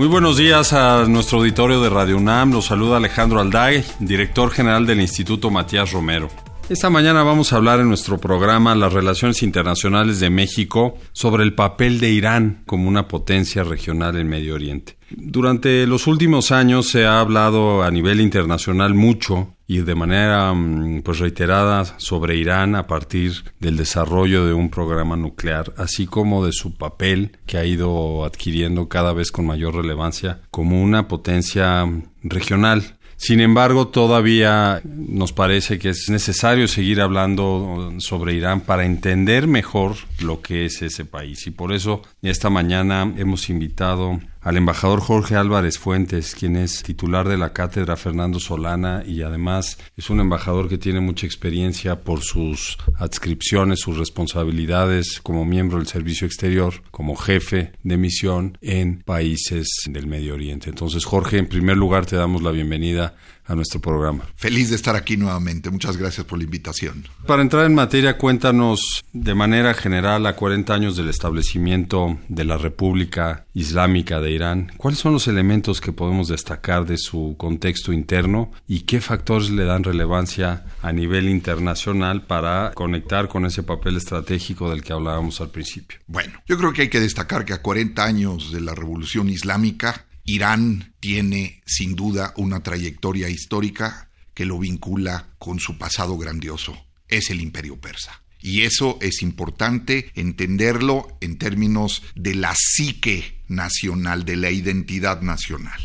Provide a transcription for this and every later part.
Muy buenos días a nuestro auditorio de Radio UNAM. Los saluda Alejandro Alday, director general del Instituto Matías Romero. Esta mañana vamos a hablar en nuestro programa Las Relaciones Internacionales de México sobre el papel de Irán como una potencia regional en Medio Oriente. Durante los últimos años se ha hablado a nivel internacional mucho y de manera mm, pues reiterada sobre Irán a partir del desarrollo de un programa nuclear, así como de su papel que ha ido adquiriendo cada vez con mayor relevancia como una potencia regional sin embargo, todavía nos parece que es necesario seguir hablando sobre Irán para entender mejor lo que es ese país. Y por eso esta mañana hemos invitado al embajador Jorge Álvarez Fuentes, quien es titular de la cátedra Fernando Solana y además es un embajador que tiene mucha experiencia por sus adscripciones, sus responsabilidades como miembro del Servicio Exterior, como jefe de misión en países del Medio Oriente. Entonces, Jorge, en primer lugar te damos la bienvenida a nuestro programa. Feliz de estar aquí nuevamente. Muchas gracias por la invitación. Para entrar en materia, cuéntanos de manera general a 40 años del establecimiento de la República Islámica de Irán, ¿cuáles son los elementos que podemos destacar de su contexto interno y qué factores le dan relevancia a nivel internacional para conectar con ese papel estratégico del que hablábamos al principio? Bueno, yo creo que hay que destacar que a 40 años de la Revolución Islámica, Irán tiene sin duda una trayectoria histórica que lo vincula con su pasado grandioso. Es el imperio persa. Y eso es importante entenderlo en términos de la psique nacional, de la identidad nacional.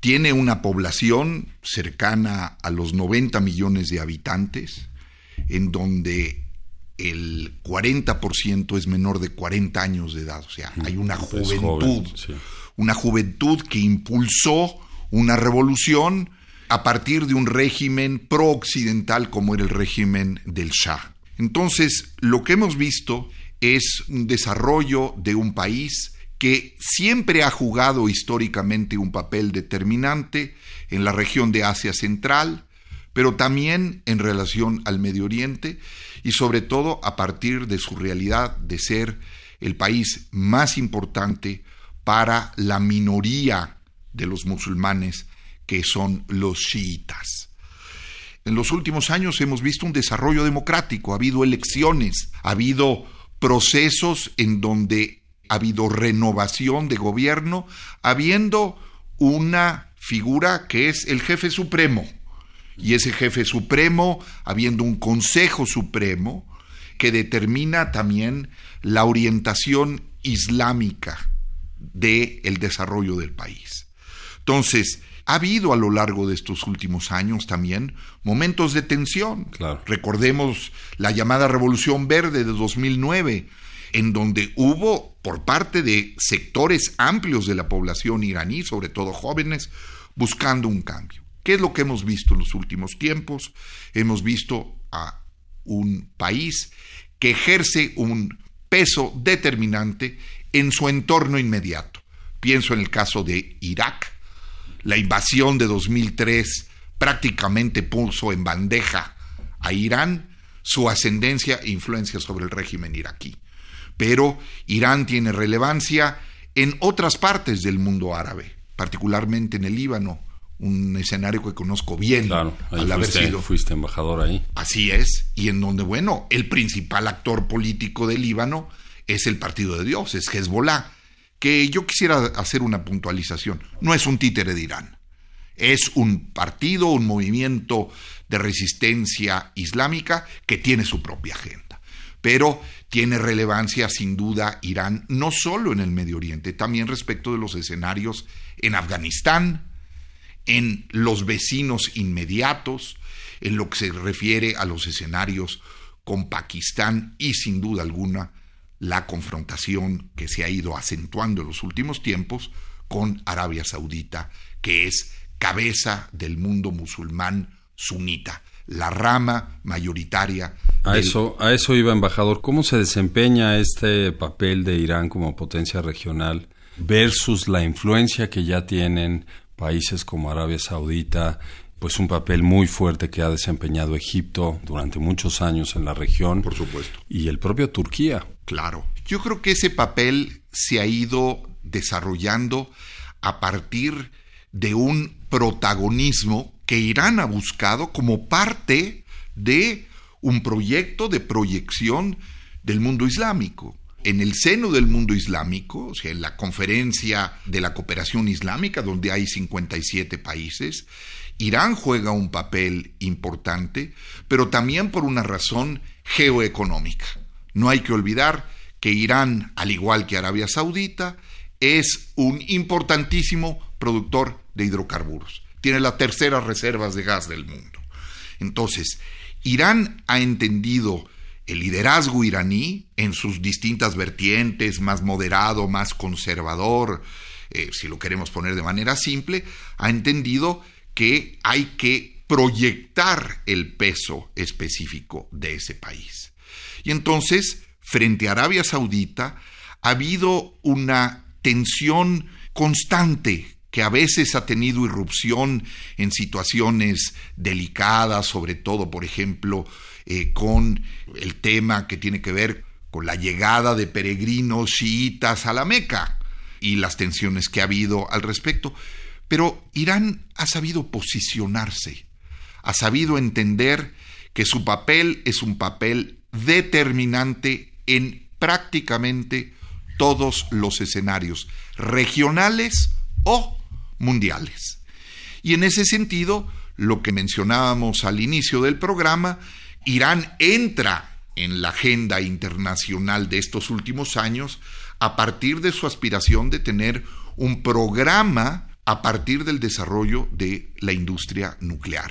Tiene una población cercana a los 90 millones de habitantes, en donde el 40% es menor de 40 años de edad, o sea, hay una juventud una juventud que impulsó una revolución a partir de un régimen pro-occidental como era el régimen del Shah. Entonces, lo que hemos visto es un desarrollo de un país que siempre ha jugado históricamente un papel determinante en la región de Asia Central, pero también en relación al Medio Oriente y sobre todo a partir de su realidad de ser el país más importante para la minoría de los musulmanes que son los chiitas. En los últimos años hemos visto un desarrollo democrático, ha habido elecciones, ha habido procesos en donde ha habido renovación de gobierno, habiendo una figura que es el jefe supremo. Y ese jefe supremo, habiendo un consejo supremo que determina también la orientación islámica del el desarrollo del país. Entonces, ha habido a lo largo de estos últimos años también momentos de tensión. Recordemos la llamada Revolución Verde de 2009, en donde hubo por parte de sectores amplios de la población iraní, sobre todo jóvenes, buscando un cambio. ¿Qué es lo que hemos visto en los últimos tiempos? Hemos visto a un país que ejerce un peso determinante en su entorno inmediato. Pienso en el caso de Irak. La invasión de 2003 prácticamente puso en bandeja a Irán su ascendencia e influencia sobre el régimen iraquí. Pero Irán tiene relevancia en otras partes del mundo árabe, particularmente en el Líbano, un escenario que conozco bien claro, al haber sido. Fuiste embajador ahí. Así es, y en donde, bueno, el principal actor político del Líbano es el partido de Dios, es Hezbollah, que yo quisiera hacer una puntualización. No es un títere de Irán, es un partido, un movimiento de resistencia islámica que tiene su propia agenda. Pero tiene relevancia sin duda Irán, no solo en el Medio Oriente, también respecto de los escenarios en Afganistán, en los vecinos inmediatos, en lo que se refiere a los escenarios con Pakistán y sin duda alguna la confrontación que se ha ido acentuando en los últimos tiempos con Arabia Saudita, que es cabeza del mundo musulmán sunita, la rama mayoritaria. A eso, a eso iba, embajador. ¿Cómo se desempeña este papel de Irán como potencia regional versus la influencia que ya tienen países como Arabia Saudita, pues un papel muy fuerte que ha desempeñado Egipto durante muchos años en la región. Por supuesto. Y el propio Turquía. Claro. Yo creo que ese papel se ha ido desarrollando a partir de un protagonismo que Irán ha buscado como parte de un proyecto de proyección del mundo islámico. En el seno del mundo islámico, o sea, en la conferencia de la cooperación islámica, donde hay 57 países, Irán juega un papel importante, pero también por una razón geoeconómica. No hay que olvidar que Irán, al igual que Arabia Saudita, es un importantísimo productor de hidrocarburos. Tiene las terceras reservas de gas del mundo. Entonces, Irán ha entendido el liderazgo iraní en sus distintas vertientes, más moderado, más conservador, eh, si lo queremos poner de manera simple, ha entendido que hay que proyectar el peso específico de ese país. Y entonces, frente a Arabia Saudita, ha habido una tensión constante que a veces ha tenido irrupción en situaciones delicadas, sobre todo, por ejemplo, eh, con el tema que tiene que ver con la llegada de peregrinos chiitas a la Meca y las tensiones que ha habido al respecto. Pero Irán ha sabido posicionarse, ha sabido entender que su papel es un papel determinante en prácticamente todos los escenarios, regionales o mundiales. Y en ese sentido, lo que mencionábamos al inicio del programa, Irán entra en la agenda internacional de estos últimos años a partir de su aspiración de tener un programa a partir del desarrollo de la industria nuclear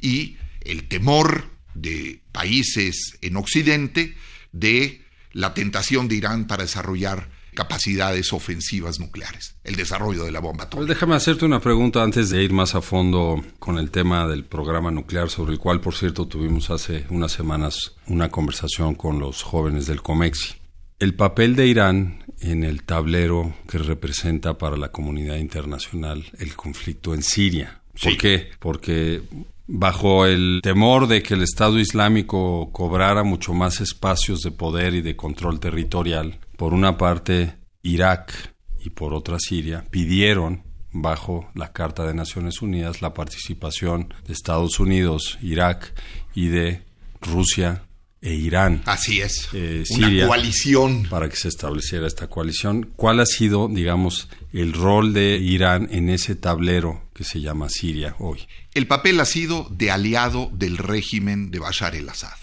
y el temor de países en Occidente de la tentación de Irán para desarrollar capacidades ofensivas nucleares, el desarrollo de la bomba atómica. Pues déjame hacerte una pregunta antes de ir más a fondo con el tema del programa nuclear, sobre el cual, por cierto, tuvimos hace unas semanas una conversación con los jóvenes del COMEXI. El papel de Irán en el tablero que representa para la comunidad internacional el conflicto en Siria. ¿Por qué? Porque bajo el temor de que el Estado Islámico cobrara mucho más espacios de poder y de control territorial, por una parte Irak y por otra Siria pidieron bajo la Carta de Naciones Unidas la participación de Estados Unidos, Irak y de Rusia e Irán. Así es. Eh, una coalición. Para que se estableciera esta coalición. ¿Cuál ha sido, digamos, el rol de Irán en ese tablero que se llama Siria hoy? El papel ha sido de aliado del régimen de Bashar el-Assad.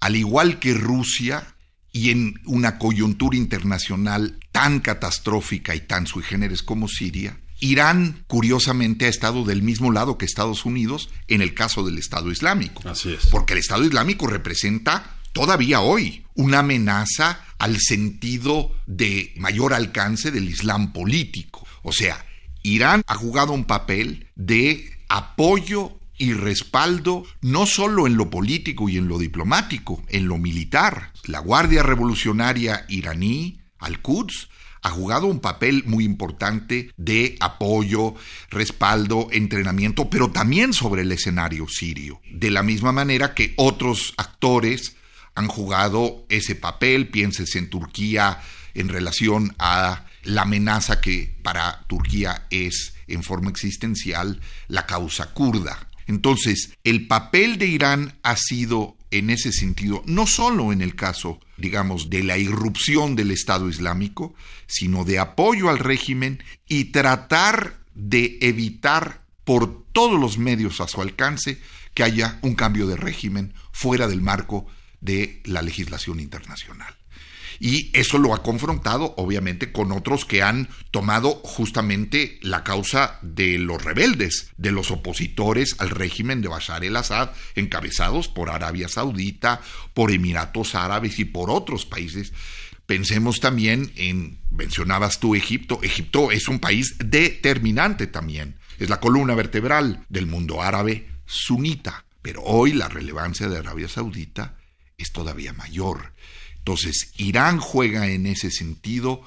Al igual que Rusia, y en una coyuntura internacional tan catastrófica y tan sui generis como Siria, Irán, curiosamente, ha estado del mismo lado que Estados Unidos en el caso del Estado Islámico. Así es. Porque el Estado Islámico representa todavía hoy una amenaza al sentido de mayor alcance del Islam político. O sea, Irán ha jugado un papel de apoyo y respaldo no solo en lo político y en lo diplomático, en lo militar. La Guardia Revolucionaria iraní, Al-Quds, ha jugado un papel muy importante de apoyo, respaldo, entrenamiento, pero también sobre el escenario sirio. De la misma manera que otros actores han jugado ese papel, pienses en Turquía en relación a la amenaza que para Turquía es en forma existencial la causa kurda. Entonces, el papel de Irán ha sido en ese sentido, no solo en el caso, digamos, de la irrupción del Estado Islámico, sino de apoyo al régimen y tratar de evitar por todos los medios a su alcance que haya un cambio de régimen fuera del marco de la legislación internacional. Y eso lo ha confrontado, obviamente, con otros que han tomado justamente la causa de los rebeldes, de los opositores al régimen de Bashar el-Assad, encabezados por Arabia Saudita, por Emiratos Árabes y por otros países. Pensemos también en, mencionabas tú Egipto, Egipto es un país determinante también, es la columna vertebral del mundo árabe sunita, pero hoy la relevancia de Arabia Saudita es todavía mayor. Entonces, Irán juega en ese sentido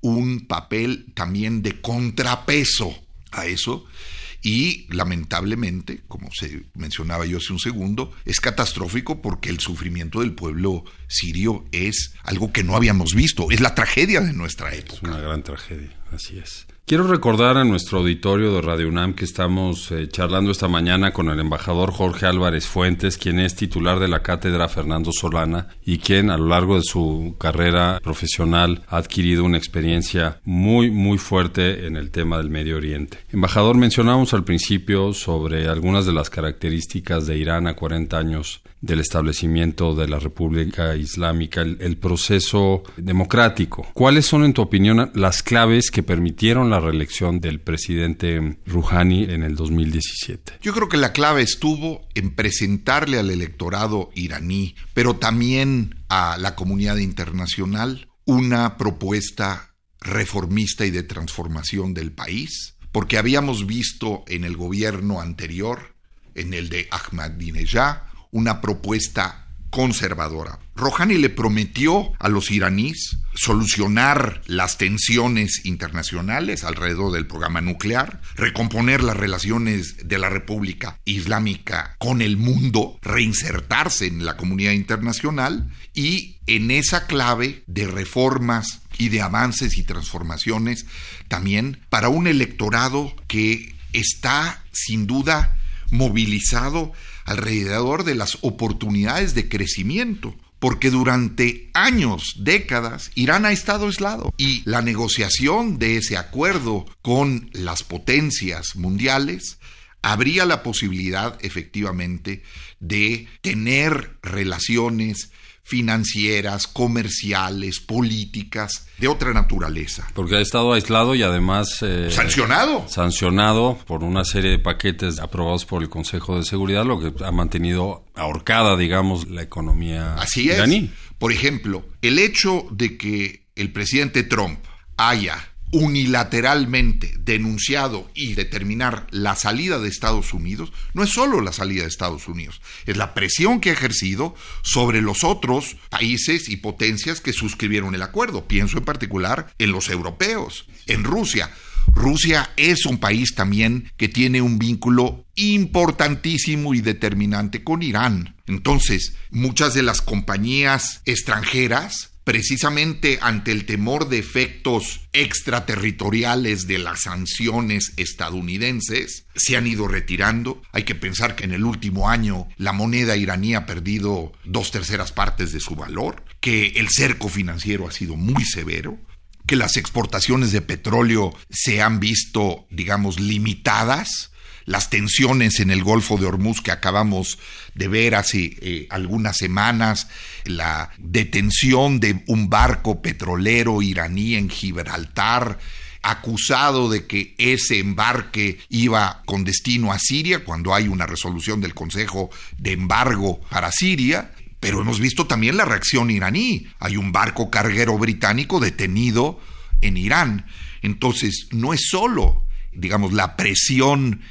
un papel también de contrapeso a eso y lamentablemente, como se mencionaba yo hace un segundo, es catastrófico porque el sufrimiento del pueblo sirio es algo que no habíamos visto, es la tragedia de nuestra época. Es una gran tragedia, así es. Quiero recordar a nuestro auditorio de Radio UNAM que estamos eh, charlando esta mañana con el embajador Jorge Álvarez Fuentes, quien es titular de la cátedra Fernando Solana y quien a lo largo de su carrera profesional ha adquirido una experiencia muy, muy fuerte en el tema del Medio Oriente. Embajador, mencionamos al principio sobre algunas de las características de Irán a 40 años del establecimiento de la República Islámica, el, proceso democrático. ¿Cuáles son, en tu opinión, las claves que permitieron la reelección del presidente Rouhani en el 2017? Yo creo que la clave estuvo en presentarle al electorado iraní, pero también a la comunidad internacional, una propuesta reformista y de transformación del país, porque habíamos visto en el gobierno anterior, en el de Ahmadinejad, una propuesta conservadora. Rouhani le prometió a los iraníes solucionar las tensiones internacionales alrededor del programa nuclear, recomponer las relaciones de la República Islámica con el mundo, reinsertarse en la comunidad internacional y en esa clave de reformas y de avances y transformaciones también para un electorado que está sin duda movilizado alrededor de las oportunidades de crecimiento, porque durante años, décadas, Irán ha estado aislado. Y la negociación de ese acuerdo con las potencias mundiales habría la posibilidad efectivamente de tener relaciones financieras, comerciales, políticas, de otra naturaleza. Porque ha estado aislado y además... Eh, sancionado. Sancionado por una serie de paquetes aprobados por el Consejo de Seguridad, lo que ha mantenido ahorcada, digamos, la economía Así es. Por ejemplo, el hecho de que el presidente Trump haya unilateralmente denunciado y determinar la salida de Estados Unidos, no es solo la salida de Estados Unidos, es la presión que ha ejercido sobre los otros países y potencias que suscribieron el acuerdo. Pienso en particular en los europeos, en Rusia. Rusia es un país también que tiene un vínculo importantísimo y determinante con Irán. Entonces, muchas de las compañías extranjeras precisamente ante el temor de efectos extraterritoriales de las sanciones estadounidenses, se han ido retirando. Hay que pensar que en el último año la moneda iraní ha perdido dos terceras partes de su valor, que el cerco financiero ha sido muy severo, que las exportaciones de petróleo se han visto, digamos, limitadas las tensiones en el Golfo de Hormuz que acabamos de ver hace eh, algunas semanas, la detención de un barco petrolero iraní en Gibraltar, acusado de que ese embarque iba con destino a Siria, cuando hay una resolución del Consejo de embargo para Siria. Pero hemos visto también la reacción iraní. Hay un barco carguero británico detenido en Irán. Entonces, no es solo, digamos, la presión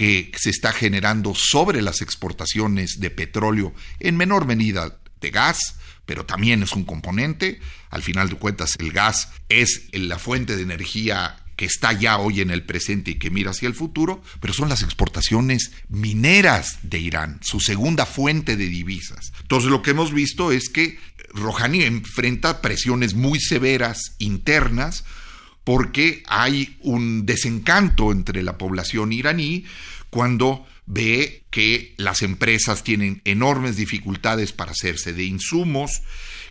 que se está generando sobre las exportaciones de petróleo, en menor medida de gas, pero también es un componente. Al final de cuentas, el gas es la fuente de energía que está ya hoy en el presente y que mira hacia el futuro, pero son las exportaciones mineras de Irán, su segunda fuente de divisas. Entonces lo que hemos visto es que Rouhani enfrenta presiones muy severas internas porque hay un desencanto entre la población iraní cuando ve que las empresas tienen enormes dificultades para hacerse de insumos,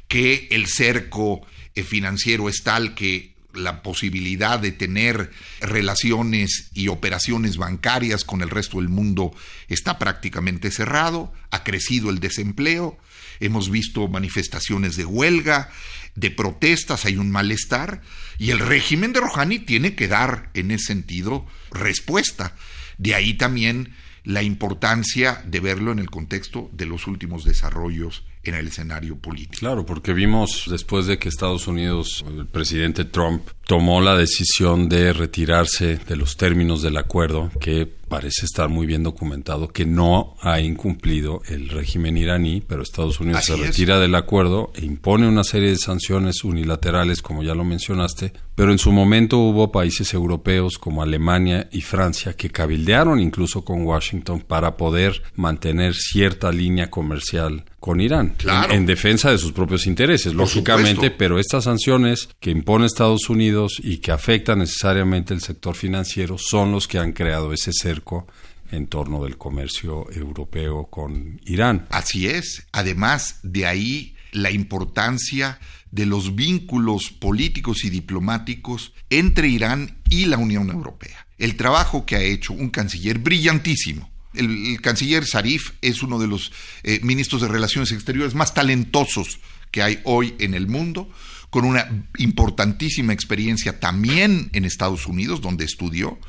que el cerco eh, financiero es tal que la posibilidad de tener relaciones y operaciones bancarias con el resto del mundo está prácticamente cerrado, ha crecido el desempleo, hemos visto manifestaciones de huelga, de protestas, hay un malestar y el régimen de Rouhani tiene que dar en ese sentido respuesta. De ahí también la importancia de verlo en el contexto de los últimos desarrollos en el escenario político. Claro, porque vimos después de que Estados Unidos, el presidente Trump, tomó la decisión de retirarse de los términos del acuerdo, que parece estar muy bien documentado, que no ha incumplido el régimen iraní, pero Estados Unidos se retira del acuerdo e impone una serie de sanciones unilaterales, como ya lo mencionaste, pero en su momento hubo países europeos como Alemania y Francia que cabildearon incluso con Washington para poder mantener cierta línea comercial con Irán en, defensa de sus propios intereses, lógicamente, pero estas sanciones que impone Estados Unidos y que afectan necesariamente el sector financiero son los que han creado ese cerco en torno del comercio europeo con Irán. Así es. Además, de ahí la importancia de los vínculos políticos y diplomáticos entre Irán y la Unión Europea. El trabajo que ha hecho un canciller brillantísimo, el, canciller Zarif es uno de los eh, ministros de Relaciones Exteriores más talentosos que hay hoy en el mundo, con una importantísima experiencia también en Estados Unidos, donde estudió,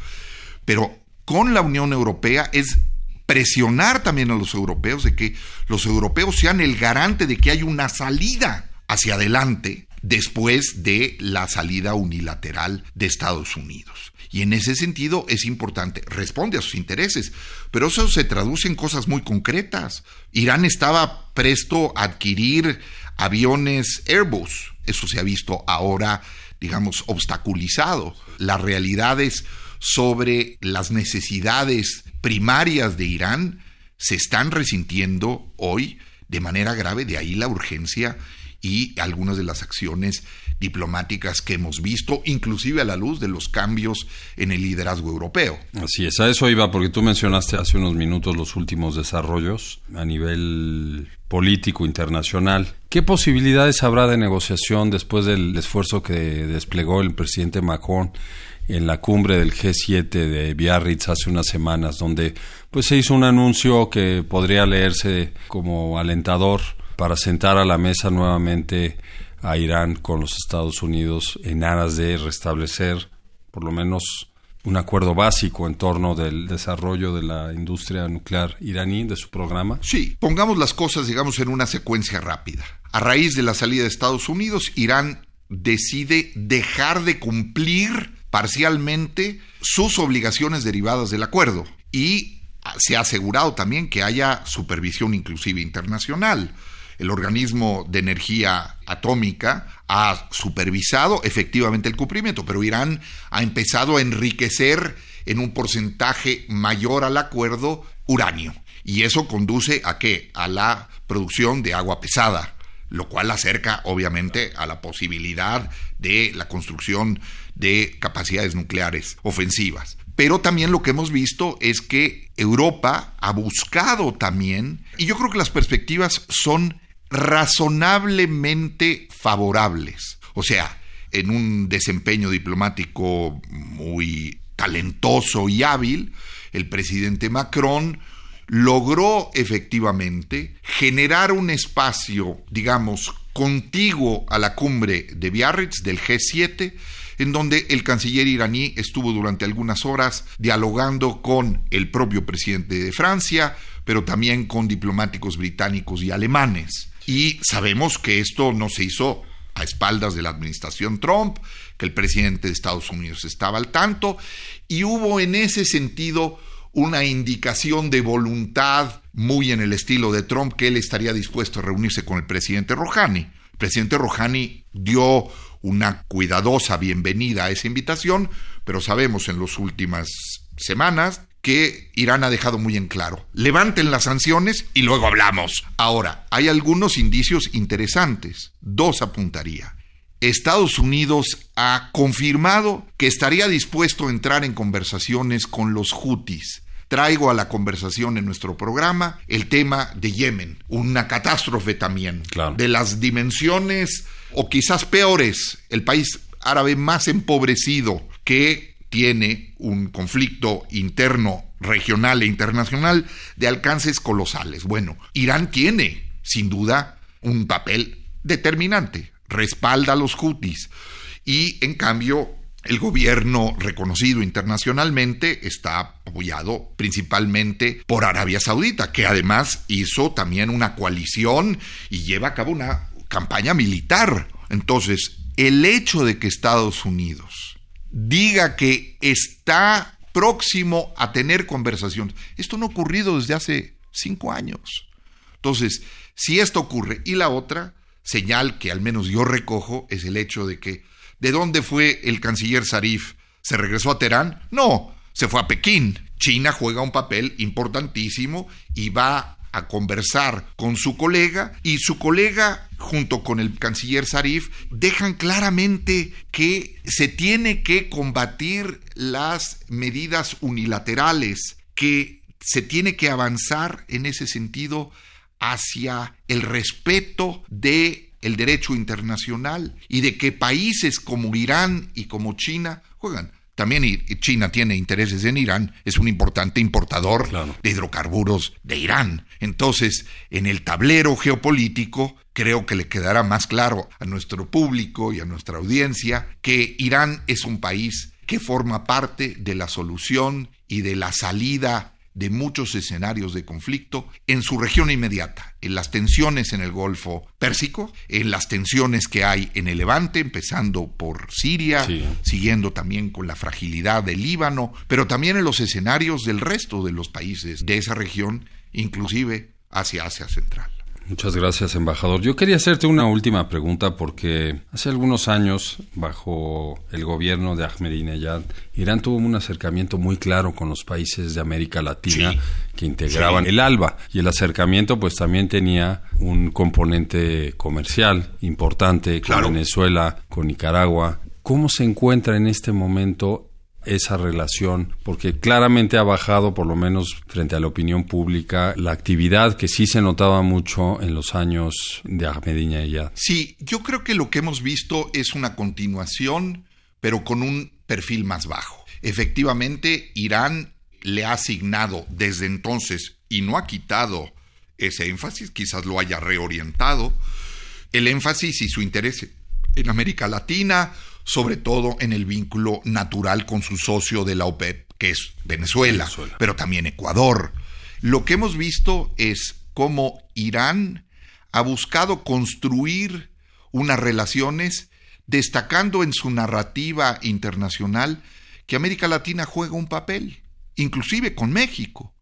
pero con la Unión Europea es presionar también a los europeos de que los europeos sean el garante de que hay una salida hacia adelante después de la salida unilateral de Estados Unidos. Y en ese sentido es importante, responde a sus intereses, pero eso se traduce en cosas muy concretas. Irán estaba presto a adquirir aviones Airbus, eso se ha visto ahora, digamos, obstaculizado. Las realidades sobre las necesidades primarias de Irán se están resintiendo hoy de manera grave, de ahí la urgencia y algunas de las acciones diplomáticas que hemos visto, inclusive a la luz de los cambios en el liderazgo europeo. Así es, a eso iba, porque tú mencionaste hace unos minutos los últimos desarrollos a nivel político internacional. ¿Qué posibilidades habrá de negociación después del esfuerzo que desplegó el presidente Macron en la cumbre del G7 de Biarritz hace unas semanas, donde pues se hizo un anuncio que podría leerse como alentador para sentar a la mesa nuevamente a Irán con los Estados Unidos en aras de restablecer por lo menos un acuerdo básico en torno del desarrollo de la industria nuclear iraní, de su programa? Sí, pongamos las cosas, digamos, en una secuencia rápida. A raíz de la salida de Estados Unidos, Irán decide dejar de cumplir parcialmente sus obligaciones derivadas del acuerdo y se ha asegurado también que haya supervisión inclusive internacional el organismo de energía atómica ha supervisado efectivamente el cumplimiento, pero Irán ha empezado a enriquecer en un porcentaje mayor al acuerdo uranio. Y eso conduce a qué? A la producción de agua pesada, lo cual acerca obviamente a la posibilidad de la construcción de capacidades nucleares ofensivas. Pero también lo que hemos visto es que Europa ha buscado también, y yo creo que las perspectivas son razonablemente favorables. O sea, en un desempeño diplomático muy talentoso y hábil, el presidente Macron logró efectivamente generar un espacio, digamos, contiguo a la cumbre de Biarritz del G7, en donde el canciller iraní estuvo durante algunas horas dialogando con el propio presidente de Francia, pero también con diplomáticos británicos y alemanes. Y sabemos que esto no se hizo a espaldas de la administración Trump, que el presidente de Estados Unidos estaba al tanto, y hubo en ese sentido una indicación de voluntad muy en el estilo de Trump que él estaría dispuesto a reunirse con el presidente Rouhani. El presidente Rouhani dio una cuidadosa bienvenida a esa invitación, pero sabemos en las últimas semanas que Irán ha dejado muy en claro. Levanten las sanciones y luego hablamos. Ahora, hay algunos indicios interesantes. Dos apuntaría. Estados Unidos ha confirmado que estaría dispuesto a entrar en conversaciones con los Houthis. Traigo a la conversación en nuestro programa el tema de Yemen, una catástrofe también, de las dimensiones o quizás peores, el país árabe más empobrecido que tiene un conflicto interno, regional e internacional de alcances colosales. Bueno, Irán tiene, sin duda, un papel determinante, respalda a los Houthis y, en cambio, el gobierno reconocido internacionalmente está apoyado principalmente por Arabia Saudita, que además hizo también una coalición y lleva a cabo una campaña militar. Entonces, el hecho de que Estados Unidos diga que está próximo a tener conversaciones, esto no ha ocurrido desde hace cinco años. Entonces, si esto ocurre, y la otra señal que al menos yo recojo es el hecho de que ¿De dónde fue el canciller Zarif? ¿Se regresó a Teherán? No, se fue a Pekín. China juega un papel importantísimo y va a conversar con su colega y su colega junto con el canciller Zarif dejan claramente que se tiene que combatir las medidas unilaterales, que se tiene que avanzar en ese sentido hacia el respeto de el derecho internacional y de que países como Irán y como China juegan. También China tiene intereses en Irán, es un importante importador de hidrocarburos de Irán. Entonces, en el tablero geopolítico, creo que le quedará más claro a nuestro público y a nuestra audiencia que Irán es un país que forma parte de la solución y de la salida de muchos escenarios de conflicto en su región inmediata, en las tensiones en el Golfo Pérsico, en las tensiones que hay en el Levante, empezando por Siria, siguiendo también con la fragilidad del Líbano, pero también en los escenarios del resto de los países de esa región, inclusive hacia Asia Central. Muchas gracias, embajador. Yo quería hacerte una última pregunta porque hace algunos años, bajo el gobierno de Ahmadinejad, Irán tuvo un acercamiento muy claro con los países de América Latina que integraban el ALBA y el acercamiento pues también tenía un componente comercial importante con Venezuela, con Nicaragua. ¿Cómo se encuentra en este momento esa relación, porque claramente ha bajado, por lo menos frente a la opinión pública, la actividad que sí se notaba mucho en los años de Ahmadinejad. Sí, yo creo que lo que hemos visto es una continuación, pero con un perfil más bajo. Efectivamente, Irán le ha asignado desde entonces y no ha quitado ese énfasis, quizás lo haya reorientado, el énfasis y su interés en América Latina, sobre todo en el vínculo natural con su socio de la OPEP, que es Venezuela, pero también Ecuador. Lo que hemos visto es cómo Irán ha buscado construir unas relaciones destacando en su narrativa internacional que América Latina juega un papel, inclusive con México.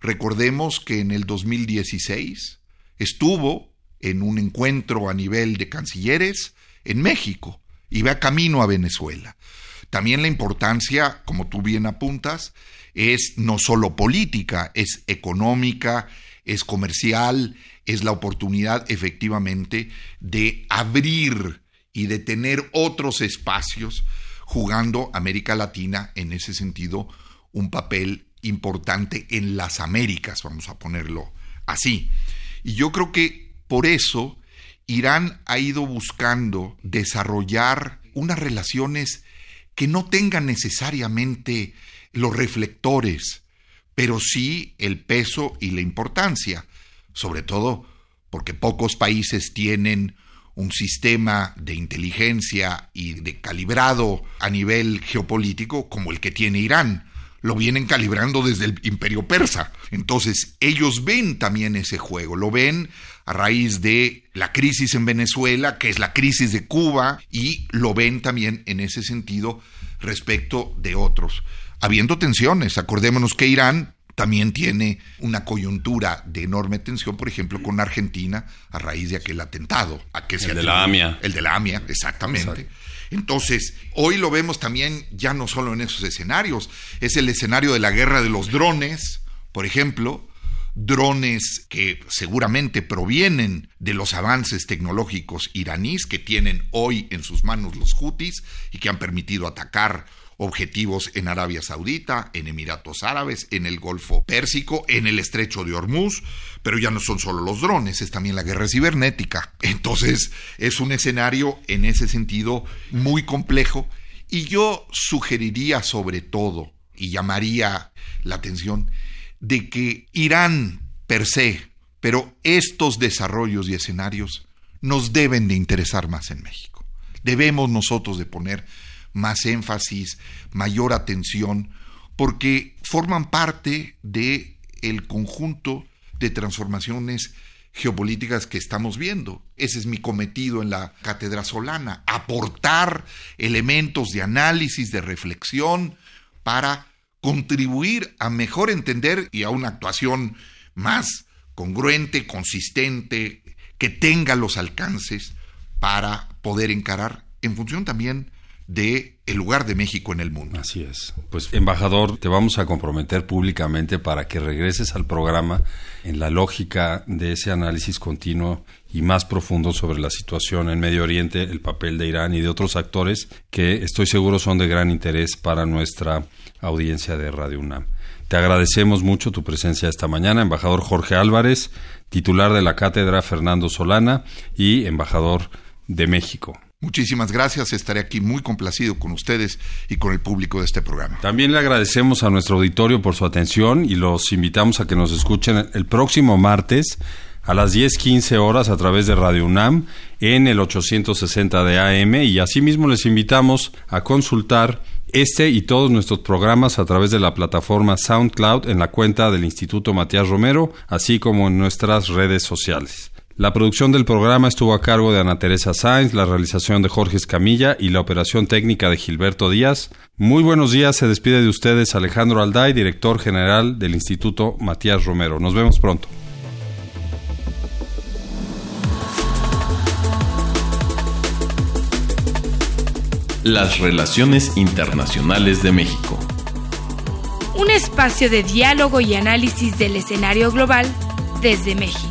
Recordemos que en el 2016 estuvo en un encuentro a nivel de cancilleres en México y va camino a Venezuela. También la importancia, como tú bien apuntas, es no solo política, es económica, es comercial, es la oportunidad efectivamente de abrir y de tener otros espacios jugando América Latina en ese sentido un papel importante en las Américas, vamos a ponerlo así. Y yo creo que por eso Irán ha ido buscando desarrollar unas relaciones que no tengan necesariamente los reflectores, pero sí el peso y la importancia, sobre todo porque pocos países tienen un sistema de inteligencia y de calibrado a nivel geopolítico como el que tiene Irán. Lo vienen calibrando desde el imperio persa. Entonces, ellos ven también ese juego, lo ven a raíz de la crisis en Venezuela, que es la crisis de Cuba, y lo ven también en ese sentido respecto de otros. Habiendo tensiones, acordémonos que Irán también tiene una coyuntura de enorme tensión, por ejemplo, con Argentina a raíz de aquel atentado. A que el de la AMIA. El de la AMIA, exactamente. Entonces, hoy lo vemos también ya no solo en esos escenarios, es el escenario de la guerra de los drones, por ejemplo, drones que seguramente provienen de los avances tecnológicos iraníes que tienen hoy en sus manos los hutis y que han permitido atacar objetivos en Arabia Saudita, en Emiratos Árabes, en el Golfo Pérsico, en el Estrecho de Hormuz, pero ya no son solo los drones, es también la guerra cibernética. Entonces es un escenario en ese sentido muy complejo y yo sugeriría sobre todo y llamaría la atención de que Irán per se, pero estos desarrollos y escenarios nos deben de interesar más en México. Debemos nosotros de poner más énfasis, mayor atención, porque forman parte de el conjunto de transformaciones geopolíticas que estamos viendo. Ese es mi cometido en la cátedra solana, aportar elementos de análisis, de reflexión, para contribuir a mejor entender y a una actuación más congruente, consistente, que tenga los alcances para poder encarar en función también de el lugar de México en el mundo. Así es. Pues embajador, te vamos a comprometer públicamente para que regreses al programa en la lógica de ese análisis continuo y más profundo sobre la situación en Medio Oriente, el papel de Irán y de otros actores que estoy seguro son de gran interés para nuestra audiencia de Radio UNAM. Te agradecemos mucho tu presencia esta mañana, embajador Jorge Álvarez, titular de la cátedra Fernando Solana y embajador de México. Muchísimas gracias, estaré aquí muy complacido con ustedes y con el público de este programa. También le agradecemos a nuestro auditorio por su atención y los invitamos a que nos escuchen el próximo martes a las 10:15 horas a través de Radio UNAM en el 860 de AM y asimismo les invitamos a consultar este y todos nuestros programas a través de la plataforma SoundCloud en la cuenta del Instituto Matías Romero, así como en nuestras redes sociales. La producción del programa estuvo a cargo de Ana Teresa Sáenz, la realización de Jorge Escamilla y la operación técnica de Gilberto Díaz. Muy buenos días, se despide de ustedes Alejandro Alday, director general del Instituto Matías Romero. Nos vemos pronto. Las relaciones internacionales de México. Un espacio de diálogo y análisis del escenario global desde México